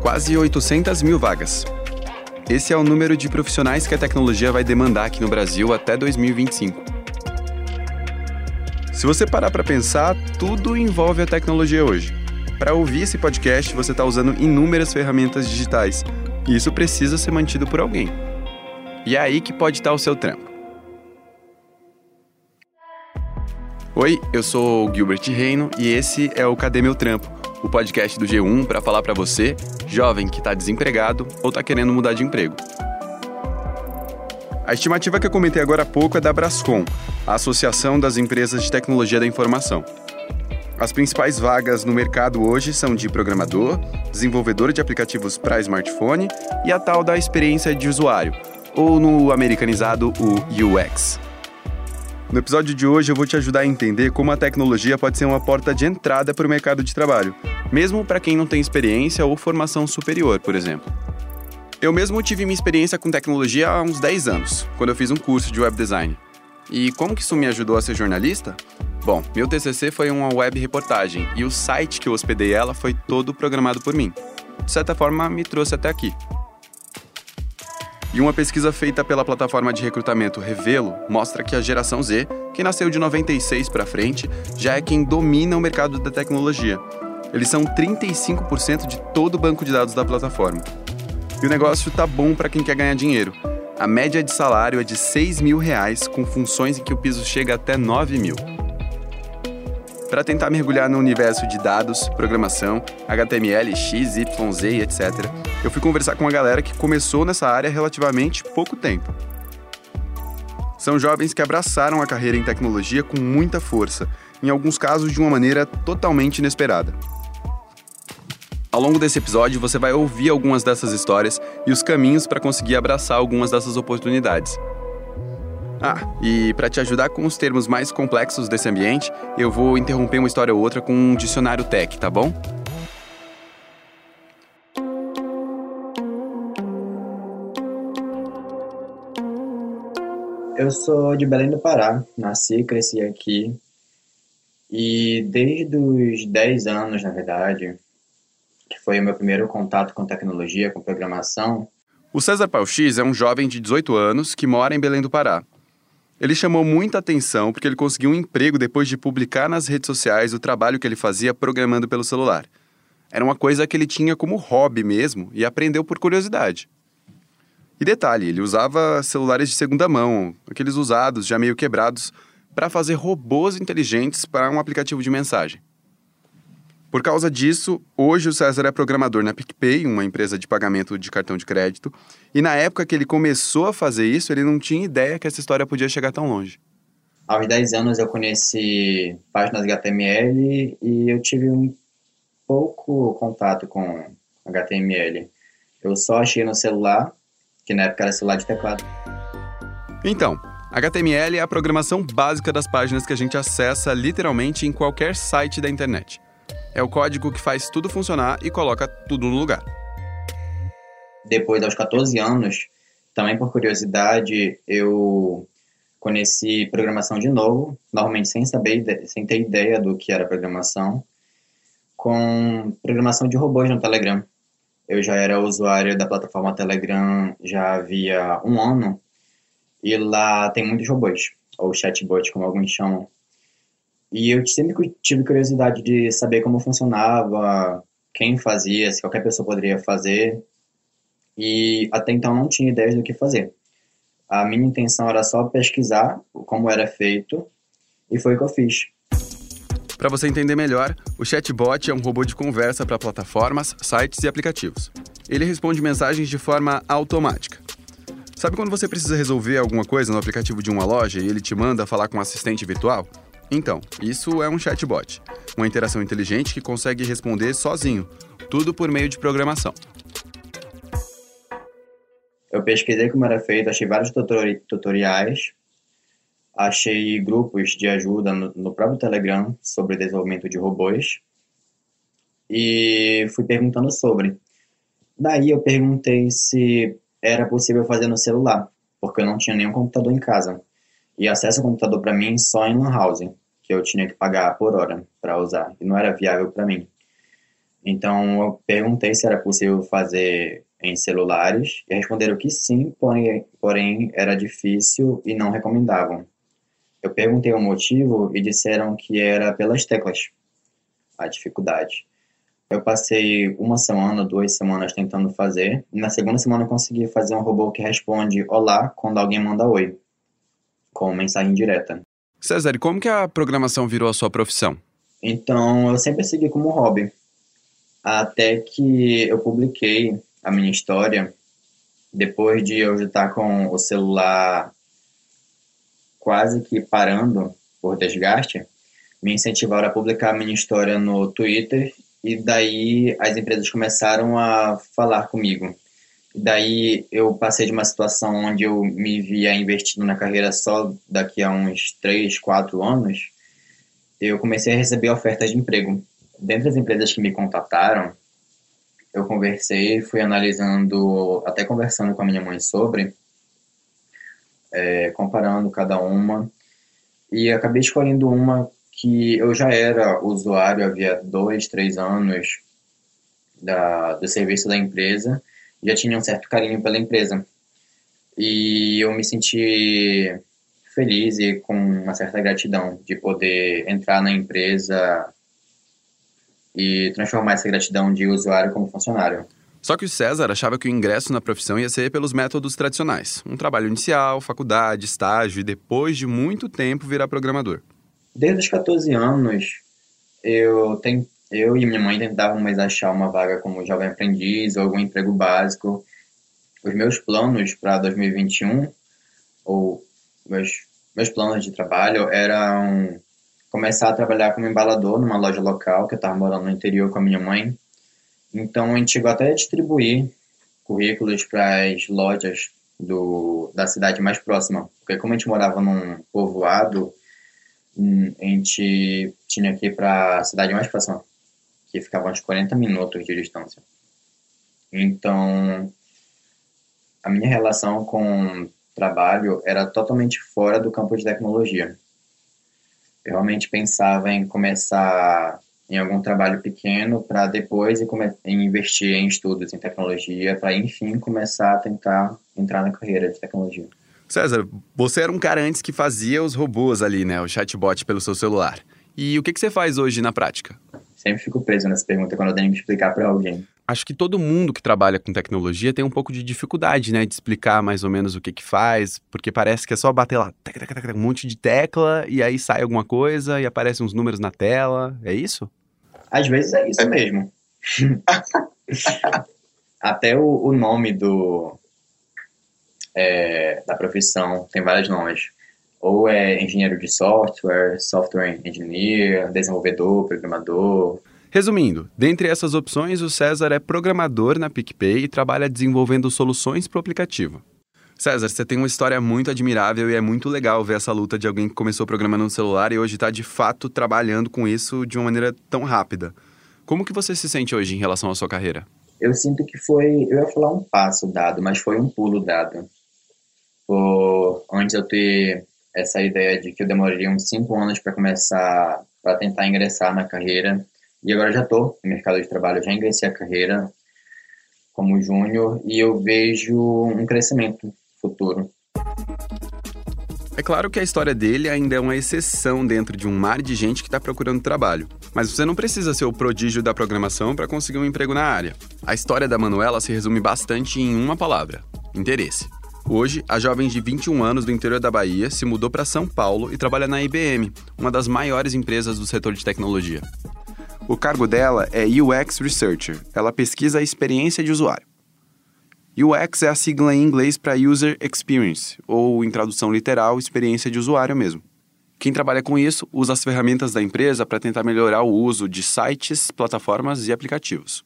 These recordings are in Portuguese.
Quase 800 mil vagas. Esse é o número de profissionais que a tecnologia vai demandar aqui no Brasil até 2025. Se você parar para pensar, tudo envolve a tecnologia hoje. Para ouvir esse podcast, você está usando inúmeras ferramentas digitais, e isso precisa ser mantido por alguém. E é aí que pode estar o seu trampo. Oi, eu sou o Gilbert Reino e esse é o Cadê Meu Trampo, o podcast do G1 para falar para você, jovem que está desempregado ou está querendo mudar de emprego. A estimativa que eu comentei agora há pouco é da Brascom, a Associação das Empresas de Tecnologia da Informação. As principais vagas no mercado hoje são de programador, desenvolvedor de aplicativos para smartphone e a tal da experiência de usuário, ou no americanizado o UX. No episódio de hoje eu vou te ajudar a entender como a tecnologia pode ser uma porta de entrada para o mercado de trabalho, mesmo para quem não tem experiência ou formação superior, por exemplo. Eu mesmo tive minha experiência com tecnologia há uns 10 anos, quando eu fiz um curso de web design. E como que isso me ajudou a ser jornalista? Bom, meu TCC foi uma web reportagem e o site que eu hospedei ela foi todo programado por mim. De certa forma, me trouxe até aqui. E uma pesquisa feita pela plataforma de recrutamento Revelo mostra que a geração Z, que nasceu de 96 para frente, já é quem domina o mercado da tecnologia. Eles são 35% de todo o banco de dados da plataforma. E o negócio tá bom para quem quer ganhar dinheiro. A média de salário é de 6 mil reais, com funções em que o piso chega até 9 mil para tentar mergulhar no universo de dados, programação, HTML, X, Y, Z, etc. Eu fui conversar com uma galera que começou nessa área relativamente pouco tempo. São jovens que abraçaram a carreira em tecnologia com muita força, em alguns casos de uma maneira totalmente inesperada. Ao longo desse episódio, você vai ouvir algumas dessas histórias e os caminhos para conseguir abraçar algumas dessas oportunidades. Ah, e para te ajudar com os termos mais complexos desse ambiente, eu vou interromper uma história ou outra com um dicionário tech, tá bom? Eu sou de Belém do Pará, nasci e cresci aqui. E desde os 10 anos, na verdade, que foi o meu primeiro contato com tecnologia, com programação. O César Pauxis é um jovem de 18 anos que mora em Belém do Pará. Ele chamou muita atenção porque ele conseguiu um emprego depois de publicar nas redes sociais o trabalho que ele fazia programando pelo celular. Era uma coisa que ele tinha como hobby mesmo e aprendeu por curiosidade. E detalhe, ele usava celulares de segunda mão, aqueles usados, já meio quebrados, para fazer robôs inteligentes para um aplicativo de mensagem. Por causa disso, hoje o César é programador na PicPay, uma empresa de pagamento de cartão de crédito, e na época que ele começou a fazer isso, ele não tinha ideia que essa história podia chegar tão longe. Aos 10 anos eu conheci páginas HTML e eu tive um pouco contato com HTML. Eu só achei no celular, que na época era celular de teclado. Então, HTML é a programação básica das páginas que a gente acessa literalmente em qualquer site da internet. É o código que faz tudo funcionar e coloca tudo no lugar. Depois, aos 14 anos, também por curiosidade, eu conheci programação de novo, normalmente sem saber, sem ter ideia do que era programação, com programação de robôs no Telegram. Eu já era usuário da plataforma Telegram já havia um ano e lá tem muitos robôs, ou chatbot, como alguns chamam. E eu sempre tive curiosidade de saber como funcionava, quem fazia, se qualquer pessoa poderia fazer. E até então não tinha ideias do que fazer. A minha intenção era só pesquisar como era feito e foi o que eu fiz. Para você entender melhor, o chatbot é um robô de conversa para plataformas, sites e aplicativos. Ele responde mensagens de forma automática. Sabe quando você precisa resolver alguma coisa no aplicativo de uma loja e ele te manda falar com um assistente virtual? Então, isso é um chatbot, uma interação inteligente que consegue responder sozinho, tudo por meio de programação. Eu pesquisei como era feito, achei vários tutoriais, achei grupos de ajuda no, no próprio Telegram sobre desenvolvimento de robôs e fui perguntando sobre. Daí eu perguntei se era possível fazer no celular, porque eu não tinha nenhum computador em casa. E acesso ao computador para mim só em lan house que eu tinha que pagar por hora para usar, e não era viável para mim. Então eu perguntei se era possível fazer em celulares e responderam que sim, porém, porém era difícil e não recomendavam. Eu perguntei o motivo e disseram que era pelas teclas, a dificuldade. Eu passei uma semana, duas semanas tentando fazer, e na segunda semana eu consegui fazer um robô que responde olá quando alguém manda oi, com mensagem direta. César, como que a programação virou a sua profissão? Então, eu sempre segui como hobby, até que eu publiquei a minha história, depois de eu já estar com o celular quase que parando por desgaste, me incentivaram a publicar minha história no Twitter e daí as empresas começaram a falar comigo. Daí eu passei de uma situação onde eu me via investindo na carreira só daqui a uns 3, 4 anos, eu comecei a receber ofertas de emprego. Dentre as empresas que me contataram, eu conversei, fui analisando, até conversando com a minha mãe sobre, é, comparando cada uma, e acabei escolhendo uma que eu já era usuário havia dois, três anos da, do serviço da empresa, já tinha um certo carinho pela empresa. E eu me senti feliz e com uma certa gratidão de poder entrar na empresa e transformar essa gratidão de usuário como funcionário. Só que o César achava que o ingresso na profissão ia ser pelos métodos tradicionais: um trabalho inicial, faculdade, estágio e depois de muito tempo virar programador. Desde os 14 anos, eu, eu e minha mãe tentávamos achar uma vaga como jovem aprendiz ou algum emprego básico. Os meus planos para 2021, ou meus, meus planos de trabalho, eram começar a trabalhar como embalador numa loja local, que eu estava morando no interior com a minha mãe. Então, a gente chegou até a distribuir currículos para as lojas do, da cidade mais próxima, porque como a gente morava num povoado, Hum, a gente tinha que ir para a cidade mais próxima, que ficava uns 40 minutos de distância. Então, a minha relação com trabalho era totalmente fora do campo de tecnologia. Eu realmente pensava em começar em algum trabalho pequeno para depois investir em estudos em tecnologia, para enfim começar a tentar entrar na carreira de tecnologia. César, você era um cara antes que fazia os robôs ali, né? O chatbot pelo seu celular. E o que, que você faz hoje na prática? Sempre fico preso nessa pergunta quando eu tenho que explicar para alguém. Acho que todo mundo que trabalha com tecnologia tem um pouco de dificuldade, né? De explicar mais ou menos o que que faz, porque parece que é só bater lá um monte de tecla e aí sai alguma coisa e aparecem uns números na tela. É isso? Às vezes é isso mesmo. Até o, o nome do, é, da profissão, tem vários nomes. Ou é engenheiro de software, software engineer, desenvolvedor, programador. Resumindo, dentre essas opções, o César é programador na PicPay e trabalha desenvolvendo soluções para o aplicativo. César, você tem uma história muito admirável e é muito legal ver essa luta de alguém que começou programando no celular e hoje está de fato trabalhando com isso de uma maneira tão rápida. Como que você se sente hoje em relação à sua carreira? Eu sinto que foi, eu ia falar um passo dado, mas foi um pulo dado por antes eu ter essa ideia de que eu demoraria uns cinco anos para começar, para tentar ingressar na carreira. E agora já estou no mercado de trabalho, já ingressei a carreira como júnior e eu vejo um crescimento futuro. É claro que a história dele ainda é uma exceção dentro de um mar de gente que está procurando trabalho. Mas você não precisa ser o prodígio da programação para conseguir um emprego na área. A história da Manuela se resume bastante em uma palavra: interesse. Hoje, a jovem de 21 anos do interior da Bahia se mudou para São Paulo e trabalha na IBM, uma das maiores empresas do setor de tecnologia. O cargo dela é UX Researcher. Ela pesquisa a experiência de usuário. UX é a sigla em inglês para User Experience, ou em tradução literal, experiência de usuário mesmo. Quem trabalha com isso usa as ferramentas da empresa para tentar melhorar o uso de sites, plataformas e aplicativos.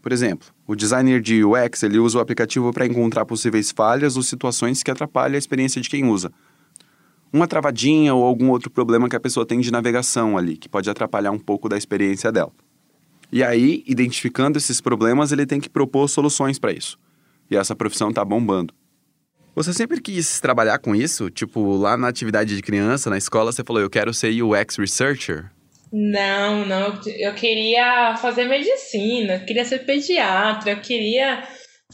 Por exemplo, o designer de UX ele usa o aplicativo para encontrar possíveis falhas ou situações que atrapalham a experiência de quem usa. Uma travadinha ou algum outro problema que a pessoa tem de navegação ali, que pode atrapalhar um pouco da experiência dela. E aí, identificando esses problemas, ele tem que propor soluções para isso. E essa profissão está bombando. Você sempre quis trabalhar com isso? Tipo, lá na atividade de criança, na escola, você falou, eu quero ser UX Researcher? Não, não. Eu queria fazer medicina, eu queria ser pediatra, eu queria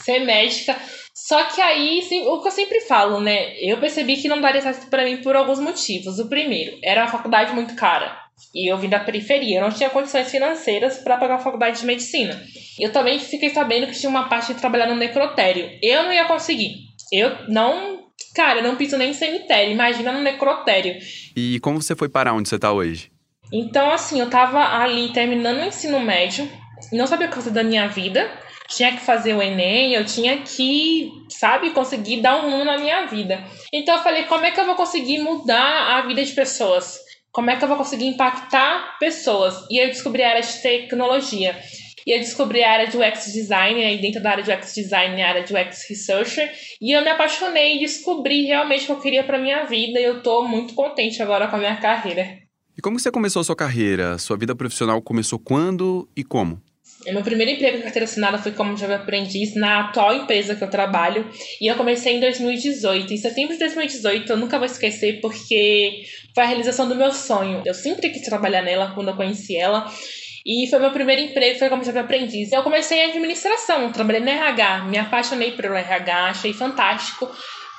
ser médica. Só que aí, o que eu sempre falo, né? Eu percebi que não daria certo para mim por alguns motivos. O primeiro, era uma faculdade muito cara. E eu vim da periferia, eu não tinha condições financeiras para pagar a faculdade de medicina. Eu também fiquei sabendo que tinha uma parte de trabalhar no necrotério. Eu não ia conseguir. Eu não. Cara, eu não piso nem em cemitério, imagina no necrotério. E como você foi parar onde você tá hoje? Então, assim, eu tava ali terminando o ensino médio, não sabia o que fazer da minha vida, tinha que fazer o Enem, eu tinha que, sabe, conseguir dar um rumo na minha vida. Então eu falei, como é que eu vou conseguir mudar a vida de pessoas? Como é que eu vou conseguir impactar pessoas? E eu descobri a área de tecnologia. E eu descobri a área de UX Design, e dentro da área de UX Design, a área de UX Researcher. E eu me apaixonei e descobri realmente o que eu queria para minha vida. E eu estou muito contente agora com a minha carreira. E como você começou a sua carreira? Sua vida profissional começou quando e como? Meu primeiro emprego em carteira assinada foi como jovem aprendiz na atual empresa que eu trabalho. E eu comecei em 2018. Em setembro de 2018, eu nunca vou esquecer porque foi a realização do meu sonho. Eu sempre quis trabalhar nela quando eu conheci ela. E foi meu primeiro emprego, foi como jovem aprendiz. Eu comecei em administração, trabalhei no RH, me apaixonei pelo RH, achei fantástico.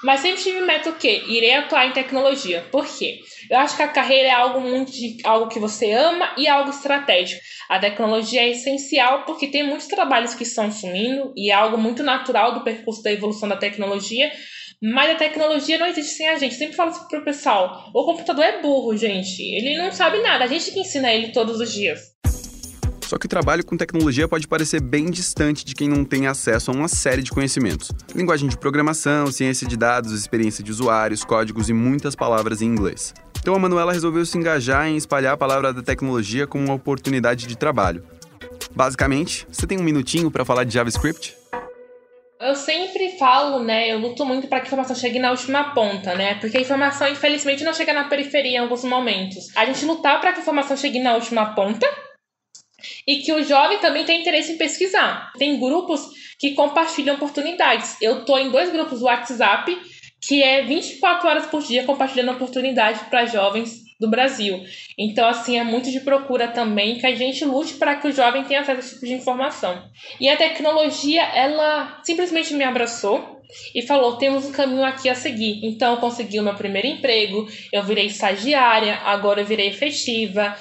Mas sempre tive meta o quê? Irei atuar em tecnologia. Por quê? Eu acho que a carreira é algo muito de, algo que você ama e algo estratégico. A tecnologia é essencial porque tem muitos trabalhos que estão sumindo e é algo muito natural do percurso da evolução da tecnologia. Mas a tecnologia não existe sem a gente. sempre falo isso pro pessoal. O computador é burro, gente. Ele não sabe nada. A gente que ensina ele todos os dias. Só que o trabalho com tecnologia pode parecer bem distante de quem não tem acesso a uma série de conhecimentos. Linguagem de programação, ciência de dados, experiência de usuários, códigos e muitas palavras em inglês. Então a Manuela resolveu se engajar em espalhar a palavra da tecnologia como uma oportunidade de trabalho. Basicamente, você tem um minutinho para falar de JavaScript? Eu sempre falo, né? Eu luto muito para que a informação chegue na última ponta, né? Porque a informação, infelizmente, não chega na periferia em alguns momentos. A gente lutar para que a informação chegue na última ponta e que o jovem também tem interesse em pesquisar. Tem grupos que compartilham oportunidades. Eu estou em dois grupos do WhatsApp que é 24 horas por dia compartilhando oportunidade para jovens do Brasil. Então, assim, é muito de procura também que a gente lute para que o jovem tenha acesso a esse tipo de informação. E a tecnologia, ela simplesmente me abraçou e falou: temos um caminho aqui a seguir. Então, eu consegui o meu primeiro emprego, eu virei estagiária, agora eu virei efetiva,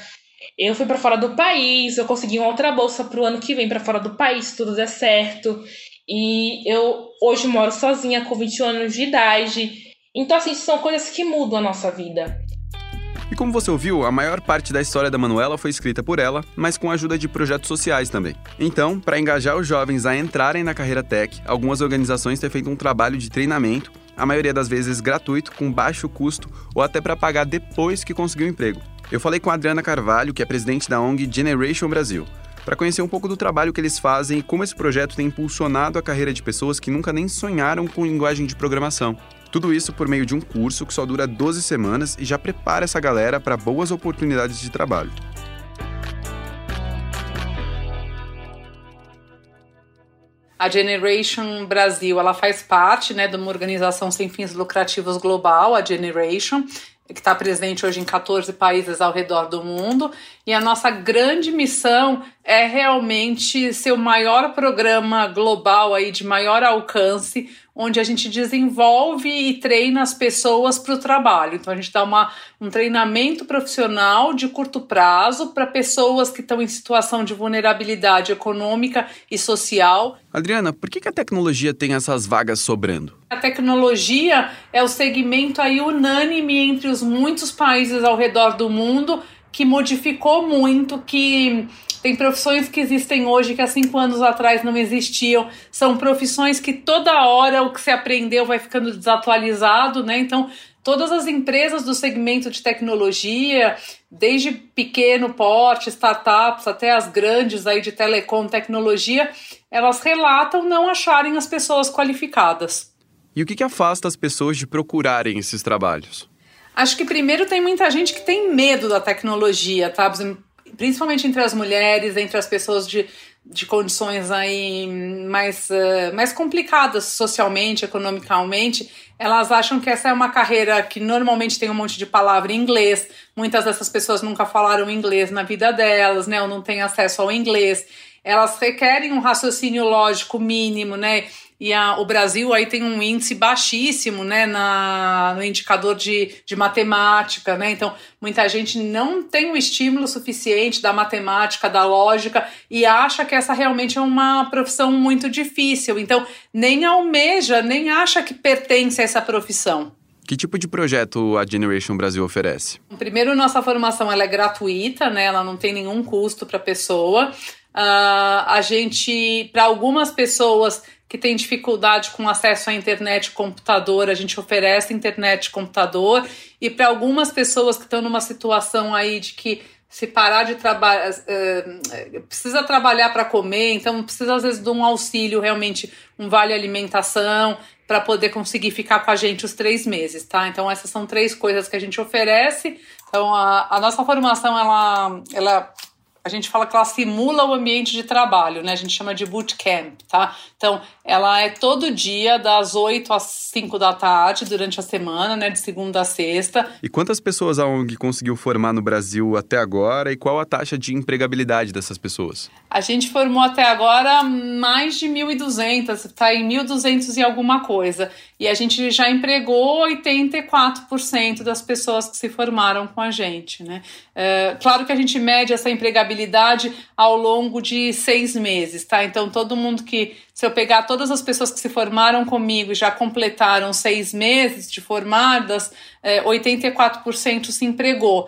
eu fui para fora do país, eu consegui uma outra bolsa para o ano que vem para fora do país, tudo der certo. E eu hoje moro sozinha com 21 anos de idade. Então, assim, são coisas que mudam a nossa vida. E como você ouviu, a maior parte da história da Manuela foi escrita por ela, mas com a ajuda de projetos sociais também. Então, para engajar os jovens a entrarem na carreira tech, algumas organizações têm feito um trabalho de treinamento, a maioria das vezes gratuito, com baixo custo ou até para pagar depois que conseguiu o emprego. Eu falei com a Adriana Carvalho, que é presidente da ONG Generation Brasil, para conhecer um pouco do trabalho que eles fazem e como esse projeto tem impulsionado a carreira de pessoas que nunca nem sonharam com linguagem de programação. Tudo isso por meio de um curso que só dura 12 semanas e já prepara essa galera para boas oportunidades de trabalho. A Generation Brasil, ela faz parte, né, de uma organização sem fins lucrativos global, a Generation, que está presente hoje em 14 países ao redor do mundo. E a nossa grande missão é realmente ser o maior programa global aí de maior alcance, onde a gente desenvolve e treina as pessoas para o trabalho. Então a gente dá uma, um treinamento profissional de curto prazo para pessoas que estão em situação de vulnerabilidade econômica e social. Adriana, por que, que a tecnologia tem essas vagas sobrando? A tecnologia é o segmento aí unânime entre os muitos países ao redor do mundo que modificou muito, que tem profissões que existem hoje que há cinco anos atrás não existiam. São profissões que toda hora o que se aprendeu vai ficando desatualizado, né? Então, todas as empresas do segmento de tecnologia, desde pequeno porte, startups, até as grandes aí de telecom, tecnologia, elas relatam não acharem as pessoas qualificadas. E o que, que afasta as pessoas de procurarem esses trabalhos? Acho que primeiro tem muita gente que tem medo da tecnologia, tá? Principalmente entre as mulheres, entre as pessoas de, de condições aí mais, uh, mais complicadas socialmente, economicamente, elas acham que essa é uma carreira que normalmente tem um monte de palavra em inglês. Muitas dessas pessoas nunca falaram inglês na vida delas, né? Ou não têm acesso ao inglês. Elas requerem um raciocínio lógico mínimo, né? E a, o Brasil aí tem um índice baixíssimo né, na, no indicador de, de matemática, né? Então, muita gente não tem o estímulo suficiente da matemática, da lógica, e acha que essa realmente é uma profissão muito difícil. Então, nem almeja, nem acha que pertence a essa profissão. Que tipo de projeto a Generation Brasil oferece? Primeiro, nossa formação ela é gratuita, né? Ela não tem nenhum custo para a pessoa. Uh, a gente, para algumas pessoas que têm dificuldade com acesso à internet computador, a gente oferece internet computador. E para algumas pessoas que estão numa situação aí de que se parar de trabalhar, uh, precisa trabalhar para comer, então precisa às vezes de um auxílio, realmente um vale alimentação, para poder conseguir ficar com a gente os três meses, tá? Então essas são três coisas que a gente oferece. Então a, a nossa formação ela, ela a gente fala que ela simula o ambiente de trabalho, né? A gente chama de bootcamp, tá? Então, ela é todo dia, das 8 às 5 da tarde, durante a semana, né? De segunda a sexta. E quantas pessoas a ONG conseguiu formar no Brasil até agora e qual a taxa de empregabilidade dessas pessoas? A gente formou até agora mais de 1.200, está em 1.200 e alguma coisa. E a gente já empregou 84% das pessoas que se formaram com a gente, né? É, claro que a gente mede essa empregabilidade ao longo de seis meses, tá? Então, todo mundo que, se eu pegar todas as pessoas que se formaram comigo e já completaram seis meses de formadas, é, 84% se empregou.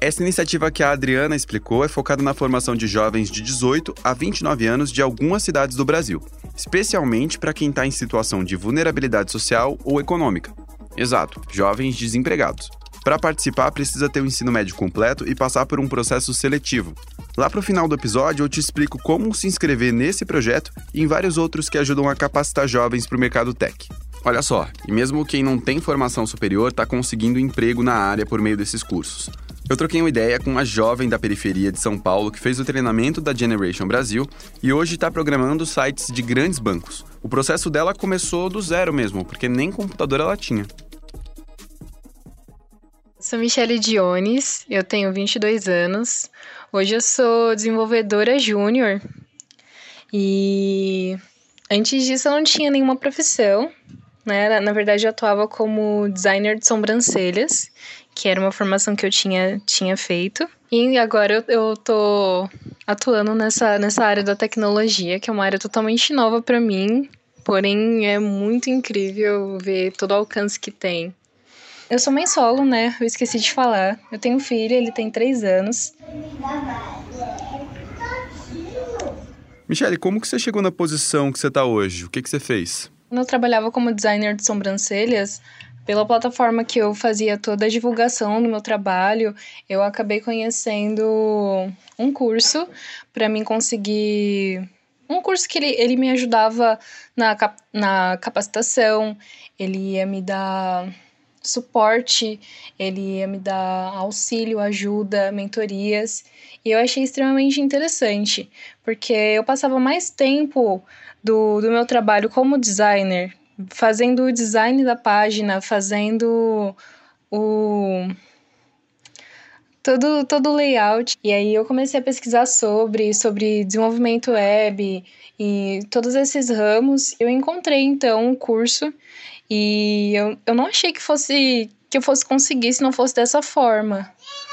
Essa iniciativa que a Adriana explicou é focada na formação de jovens de 18 a 29 anos de algumas cidades do Brasil, especialmente para quem está em situação de vulnerabilidade social ou econômica. Exato, jovens desempregados. Para participar, precisa ter o ensino médio completo e passar por um processo seletivo. Lá para o final do episódio, eu te explico como se inscrever nesse projeto e em vários outros que ajudam a capacitar jovens para o mercado tech. Olha só, e mesmo quem não tem formação superior está conseguindo emprego na área por meio desses cursos. Eu troquei uma ideia com uma jovem da periferia de São Paulo que fez o treinamento da Generation Brasil e hoje está programando sites de grandes bancos. O processo dela começou do zero mesmo, porque nem computador ela tinha. Sou Michele Dionis, eu tenho 22 anos. Hoje eu sou desenvolvedora júnior e antes disso eu não tinha nenhuma profissão, né? Na verdade eu atuava como designer de sobrancelhas que era uma formação que eu tinha, tinha feito. E agora eu, eu tô atuando nessa, nessa área da tecnologia, que é uma área totalmente nova para mim, porém é muito incrível ver todo o alcance que tem. Eu sou mãe solo, né? Eu esqueci de falar. Eu tenho um filho, ele tem três anos. Michele, como que você chegou na posição que você está hoje? O que, que você fez? Quando eu trabalhava como designer de sobrancelhas, pela plataforma que eu fazia toda a divulgação do meu trabalho, eu acabei conhecendo um curso para mim conseguir. Um curso que ele, ele me ajudava na, na capacitação, ele ia me dar suporte, ele ia me dar auxílio, ajuda, mentorias. E eu achei extremamente interessante, porque eu passava mais tempo do, do meu trabalho como designer fazendo o design da página, fazendo o todo todo o layout. E aí eu comecei a pesquisar sobre sobre desenvolvimento web e todos esses ramos. Eu encontrei então um curso e eu, eu não achei que fosse que eu fosse conseguir se não fosse dessa forma.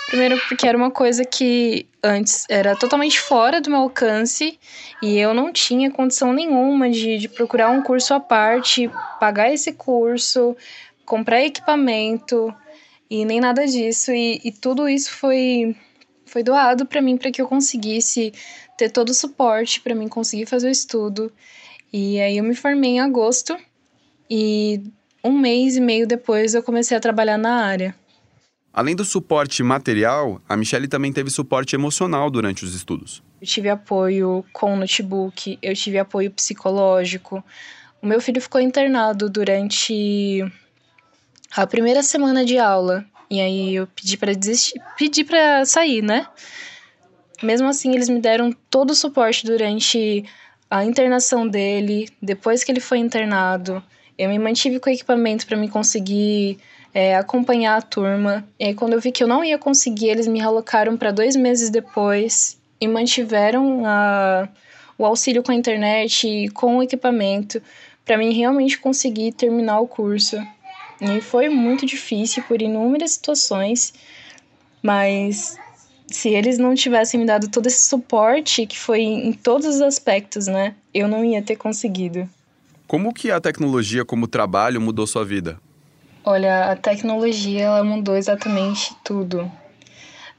Primeiro, porque era uma coisa que antes era totalmente fora do meu alcance e eu não tinha condição nenhuma de, de procurar um curso à parte, pagar esse curso, comprar equipamento e nem nada disso. E, e tudo isso foi, foi doado para mim para que eu conseguisse ter todo o suporte para mim conseguir fazer o estudo. E aí eu me formei em agosto e um mês e meio depois eu comecei a trabalhar na área. Além do suporte material, a Michelle também teve suporte emocional durante os estudos. Eu tive apoio com notebook, eu tive apoio psicológico. O meu filho ficou internado durante a primeira semana de aula. E aí eu pedi para desistir, pedi para sair, né? Mesmo assim, eles me deram todo o suporte durante a internação dele, depois que ele foi internado. Eu me mantive com o equipamento para me conseguir é, acompanhar a turma. E aí, quando eu vi que eu não ia conseguir, eles me realocaram para dois meses depois e mantiveram a, o auxílio com a internet e com o equipamento para mim realmente conseguir terminar o curso. E foi muito difícil por inúmeras situações, mas se eles não tivessem me dado todo esse suporte, que foi em todos os aspectos, né, eu não ia ter conseguido. Como que a tecnologia como trabalho mudou sua vida? Olha, a tecnologia ela mudou exatamente tudo.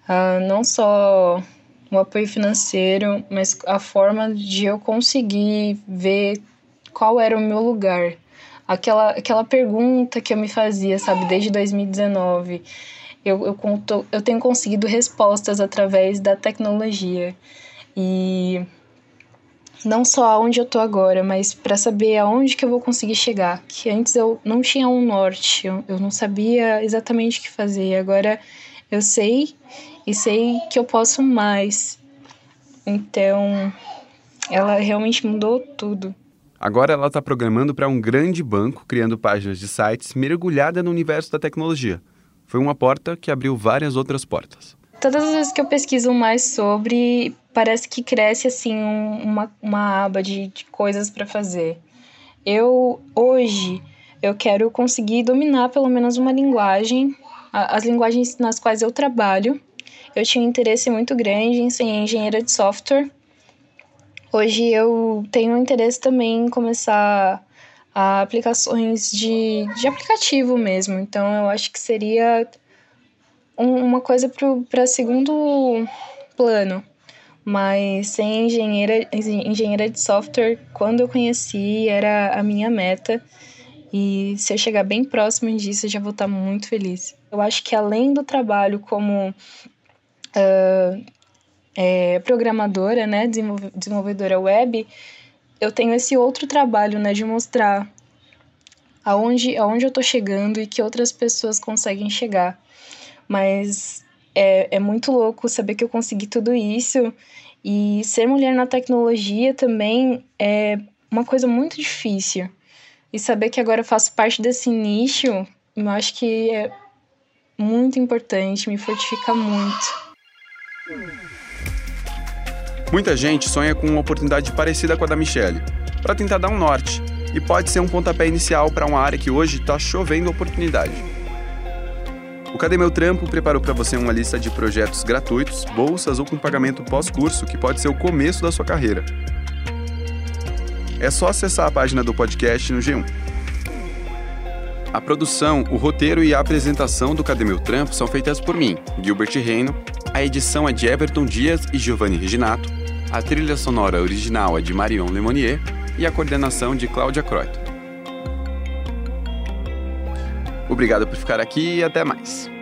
Uh, não só o apoio financeiro, mas a forma de eu conseguir ver qual era o meu lugar. Aquela, aquela pergunta que eu me fazia, sabe, desde 2019 eu, eu, conto, eu tenho conseguido respostas através da tecnologia. E não só aonde eu tô agora, mas para saber aonde que eu vou conseguir chegar. Que antes eu não tinha um norte, eu, eu não sabia exatamente o que fazer. Agora eu sei e sei que eu posso mais. Então, ela realmente mudou tudo. Agora ela está programando para um grande banco, criando páginas de sites mergulhada no universo da tecnologia foi uma porta que abriu várias outras portas. Todas as vezes que eu pesquiso mais sobre, parece que cresce assim uma, uma aba de, de coisas para fazer. Eu hoje eu quero conseguir dominar pelo menos uma linguagem, as linguagens nas quais eu trabalho. Eu tinha um interesse muito grande em ser engenheira de software. Hoje eu tenho um interesse também em começar a aplicações de, de aplicativo mesmo. Então, eu acho que seria um, uma coisa para segundo plano. Mas ser engenheira, engenheira de software, quando eu conheci, era a minha meta. E se eu chegar bem próximo disso, eu já vou estar muito feliz. Eu acho que além do trabalho como uh, é, programadora, né, desenvolvedora web, eu tenho esse outro trabalho, né, de mostrar aonde, aonde eu tô chegando e que outras pessoas conseguem chegar. Mas é, é muito louco saber que eu consegui tudo isso e ser mulher na tecnologia também é uma coisa muito difícil. E saber que agora eu faço parte desse nicho, eu acho que é muito importante, me fortifica muito. Muita gente sonha com uma oportunidade parecida com a da Michelle, para tentar dar um norte, e pode ser um pontapé inicial para uma área que hoje está chovendo oportunidade. O Cadê Meu Trampo preparou para você uma lista de projetos gratuitos, bolsas ou com pagamento pós-curso que pode ser o começo da sua carreira. É só acessar a página do podcast no G1. A produção, o roteiro e a apresentação do Cadê Meu Trampo são feitas por mim, Gilbert Reino. A edição é de Everton Dias e Giovanni Reginato. A trilha sonora original é de Marion Lemonnier e a coordenação de Cláudia Croito. Obrigado por ficar aqui e até mais.